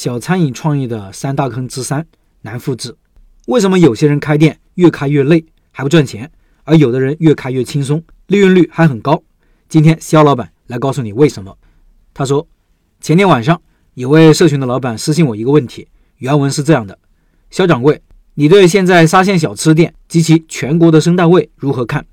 小餐饮创业的三大坑之三：难复制。为什么有些人开店越开越累还不赚钱，而有的人越开越轻松，利润率还很高？今天肖老板来告诉你为什么。他说，前天晚上有位社群的老板私信我一个问题，原文是这样的：肖掌柜，你对现在沙县小吃店及其全国的生态位如何看？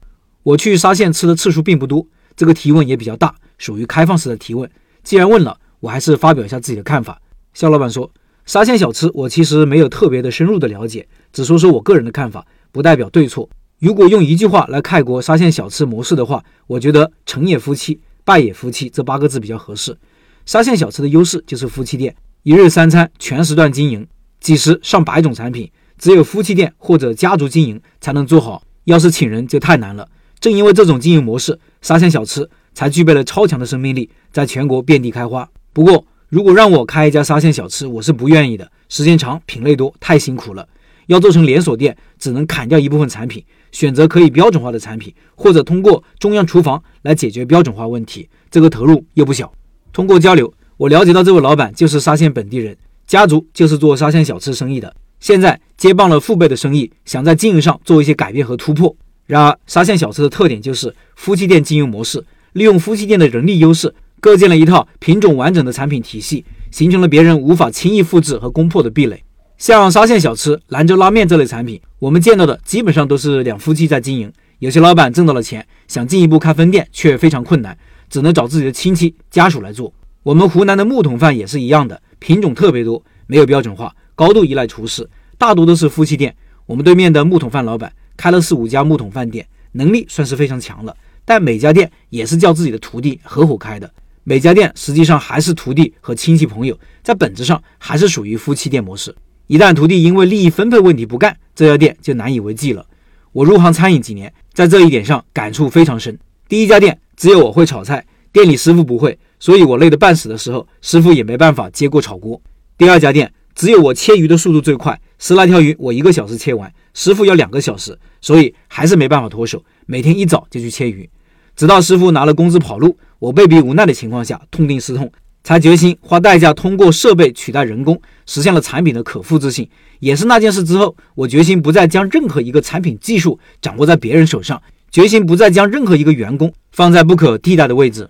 我去沙县吃的次数并不多，这个提问也比较大，属于开放式的提问。既然问了，我还是发表一下自己的看法。肖老板说：“沙县小吃，我其实没有特别的深入的了解，只说说我个人的看法，不代表对错。如果用一句话来概括沙县小吃模式的话，我觉得成也夫妻，败也夫妻这八个字比较合适。沙县小吃的优势就是夫妻店，一日三餐全时段经营，几十上百种产品，只有夫妻店或者家族经营才能做好，要是请人就太难了。正因为这种经营模式，沙县小吃才具备了超强的生命力，在全国遍地开花。不过，如果让我开一家沙县小吃，我是不愿意的。时间长，品类多，太辛苦了。要做成连锁店，只能砍掉一部分产品，选择可以标准化的产品，或者通过中央厨房来解决标准化问题。这个投入又不小。通过交流，我了解到这位老板就是沙县本地人，家族就是做沙县小吃生意的，现在接棒了父辈的生意，想在经营上做一些改变和突破。然而，沙县小吃的特点就是夫妻店经营模式，利用夫妻店的人力优势。构建了一套品种完整的产品体系，形成了别人无法轻易复制和攻破的壁垒。像沙县小吃、兰州拉面这类产品，我们见到的基本上都是两夫妻在经营。有些老板挣到了钱，想进一步开分店，却非常困难，只能找自己的亲戚家属来做。我们湖南的木桶饭也是一样的，品种特别多，没有标准化，高度依赖厨师，大多都是夫妻店。我们对面的木桶饭老板开了四五家木桶饭店，能力算是非常强了，但每家店也是叫自己的徒弟合伙开的。每家店实际上还是徒弟和亲戚朋友，在本质上还是属于夫妻店模式。一旦徒弟因为利益分配问题不干，这家店就难以为继了。我入行餐饮几年，在这一点上感触非常深。第一家店只有我会炒菜，店里师傅不会，所以我累得半死的时候，师傅也没办法接过炒锅。第二家店只有我切鱼的速度最快，十来条鱼我一个小时切完，师傅要两个小时，所以还是没办法脱手，每天一早就去切鱼。直到师傅拿了工资跑路，我被逼无奈的情况下，痛定思痛，才决心花代价通过设备取代人工，实现了产品的可复制性。也是那件事之后，我决心不再将任何一个产品技术掌握在别人手上，决心不再将任何一个员工放在不可替代的位置。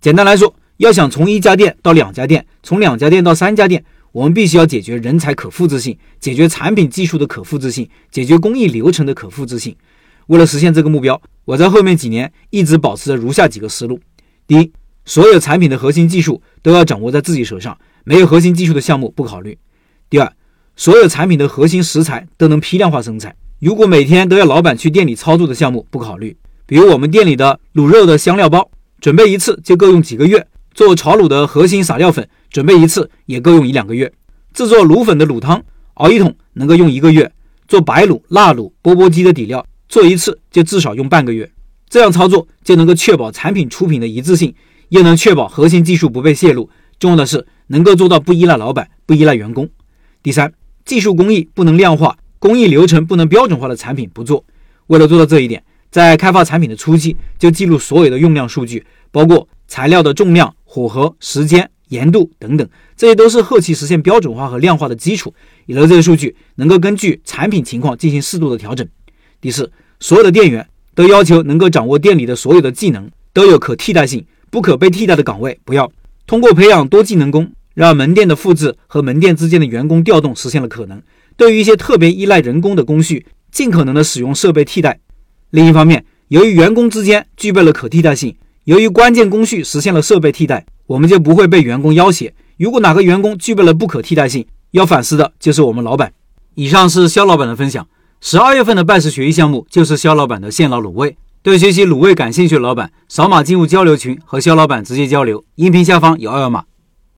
简单来说，要想从一家店到两家店，从两家店到三家店，我们必须要解决人才可复制性，解决产品技术的可复制性，解决工艺流程的可复制性。为了实现这个目标，我在后面几年一直保持着如下几个思路：第一，所有产品的核心技术都要掌握在自己手上，没有核心技术的项目不考虑；第二，所有产品的核心食材都能批量化生产，如果每天都要老板去店里操作的项目不考虑。比如我们店里的卤肉的香料包，准备一次就够用几个月；做炒卤的核心撒料粉，准备一次也够用一两个月；制作卤粉的卤汤，熬一桶能够用一个月；做白卤、辣卤、钵钵鸡的底料。做一次就至少用半个月，这样操作就能够确保产品出品的一致性，又能确保核心技术不被泄露。重要的是能够做到不依赖老板，不依赖员工。第三，技术工艺不能量化，工艺流程不能标准化的产品不做。为了做到这一点，在开发产品的初期就记录所有的用量数据，包括材料的重量、火候、时间、盐度等等，这些都是后期实现标准化和量化的基础。有了这些数据，能够根据产品情况进行适度的调整。第四。所有的店员都要求能够掌握店里的所有的技能，都有可替代性、不可被替代的岗位不要。通过培养多技能工，让门店的复制和门店之间的员工调动实现了可能。对于一些特别依赖人工的工序，尽可能的使用设备替代。另一方面，由于员工之间具备了可替代性，由于关键工序实现了设备替代，我们就不会被员工要挟。如果哪个员工具备了不可替代性，要反思的就是我们老板。以上是肖老板的分享。十二月份的拜师学艺项目就是肖老板的现捞卤味。对学习卤味感兴趣的老板，扫码进入交流群和肖老板直接交流。音频下方有二维码。